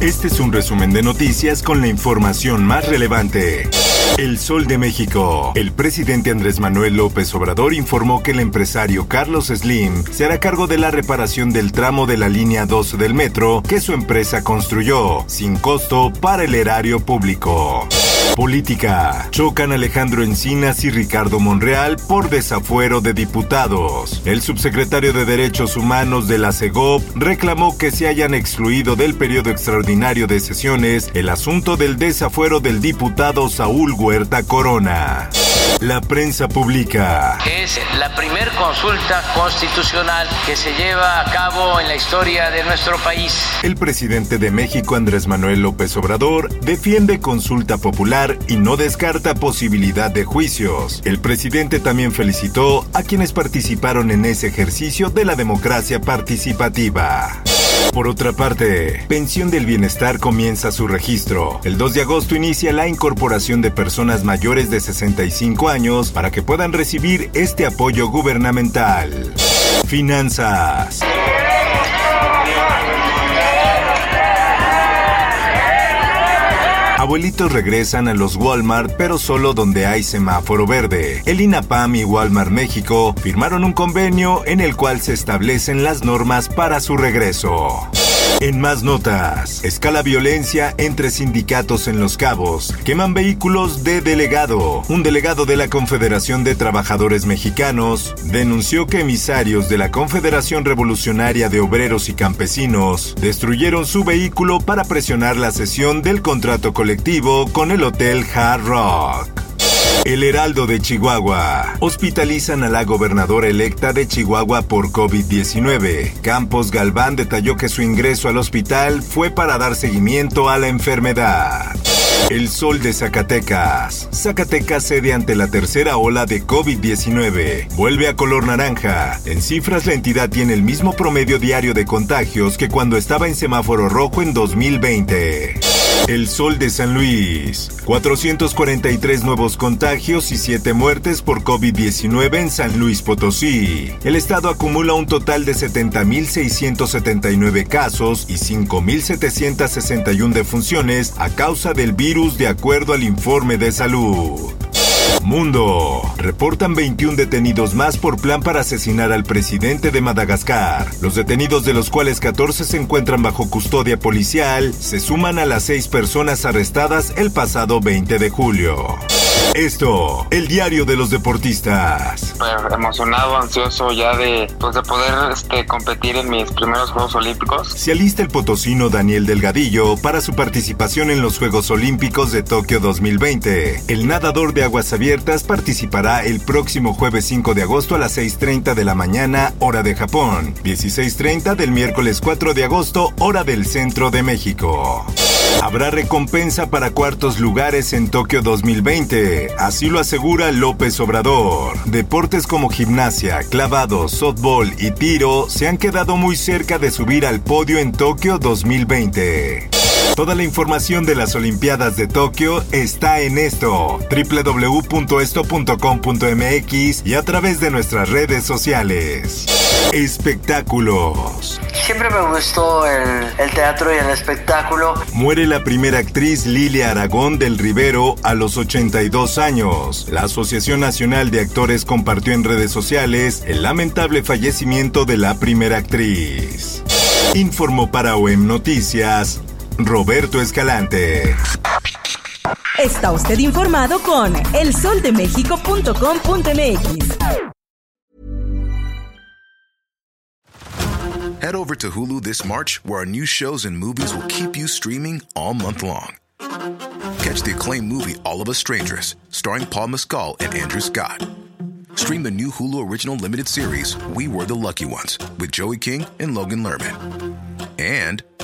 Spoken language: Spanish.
Este es un resumen de noticias con la información más relevante. El Sol de México. El presidente Andrés Manuel López Obrador informó que el empresario Carlos Slim se hará cargo de la reparación del tramo de la línea 2 del metro que su empresa construyó, sin costo para el erario público. Política. Chocan Alejandro Encinas y Ricardo Monreal por desafuero de diputados. El subsecretario de Derechos Humanos de la CEGOP reclamó que se hayan excluido del periodo extraordinario de sesiones el asunto del desafuero del diputado Saúl Huerta Corona. La prensa publica. Es la primer consulta constitucional que se lleva a cabo en la historia de nuestro país. El presidente de México, Andrés Manuel López Obrador, defiende consulta popular y no descarta posibilidad de juicios. El presidente también felicitó a quienes participaron en ese ejercicio de la democracia participativa. Por otra parte, Pensión del Bienestar comienza su registro. El 2 de agosto inicia la incorporación de personas mayores de 65 años para que puedan recibir este apoyo gubernamental. Finanzas. Abuelitos regresan a los Walmart, pero solo donde hay semáforo verde. El INAPAM y Walmart México firmaron un convenio en el cual se establecen las normas para su regreso. En más notas, escala violencia entre sindicatos en Los Cabos. Queman vehículos de delegado. Un delegado de la Confederación de Trabajadores Mexicanos denunció que emisarios de la Confederación Revolucionaria de Obreros y Campesinos destruyeron su vehículo para presionar la cesión del contrato colectivo con el Hotel Hard Rock. El Heraldo de Chihuahua. Hospitalizan a la gobernadora electa de Chihuahua por COVID-19. Campos Galván detalló que su ingreso al hospital fue para dar seguimiento a la enfermedad. El sol de Zacatecas. Zacatecas cede ante la tercera ola de COVID-19. Vuelve a color naranja. En cifras, la entidad tiene el mismo promedio diario de contagios que cuando estaba en semáforo rojo en 2020. El Sol de San Luis. 443 nuevos contagios y 7 muertes por COVID-19 en San Luis Potosí. El estado acumula un total de 70.679 casos y 5.761 defunciones a causa del virus de acuerdo al informe de salud. Mundo. Reportan 21 detenidos más por plan para asesinar al presidente de Madagascar. Los detenidos, de los cuales 14 se encuentran bajo custodia policial, se suman a las 6 personas arrestadas el pasado 20 de julio. Esto, el diario de los deportistas. Emocionado, ansioso ya de, pues, de poder este, competir en mis primeros Juegos Olímpicos. Se alista el potosino Daniel Delgadillo para su participación en los Juegos Olímpicos de Tokio 2020. El nadador de aguas abiertas participará el próximo jueves 5 de agosto a las 6.30 de la mañana, hora de Japón. 16.30 del miércoles 4 de agosto, hora del centro de México. Habrá recompensa para cuartos lugares en Tokio 2020, así lo asegura López Obrador. Deportes como gimnasia, clavados, softball y tiro se han quedado muy cerca de subir al podio en Tokio 2020. Toda la información de las Olimpiadas de Tokio está en esto, www.esto.com.mx y a través de nuestras redes sociales. Espectáculos. Siempre me gustó el, el, teatro y el espectáculo. Muere la primera actriz Lilia Aragón del Rivero a los 82 años. La Asociación Nacional de Actores compartió en redes sociales el lamentable fallecimiento de la primera actriz. Informó para OEM Noticias Roberto Escalante. Está usted informado con elsoldemexico.com.mx. Head over to Hulu this March, where our new shows and movies will keep you streaming all month long. Catch the acclaimed movie All of Us Strangers, starring Paul Mescal and Andrew Scott. Stream the new Hulu original limited series We Were the Lucky Ones with Joey King and Logan Lerman. And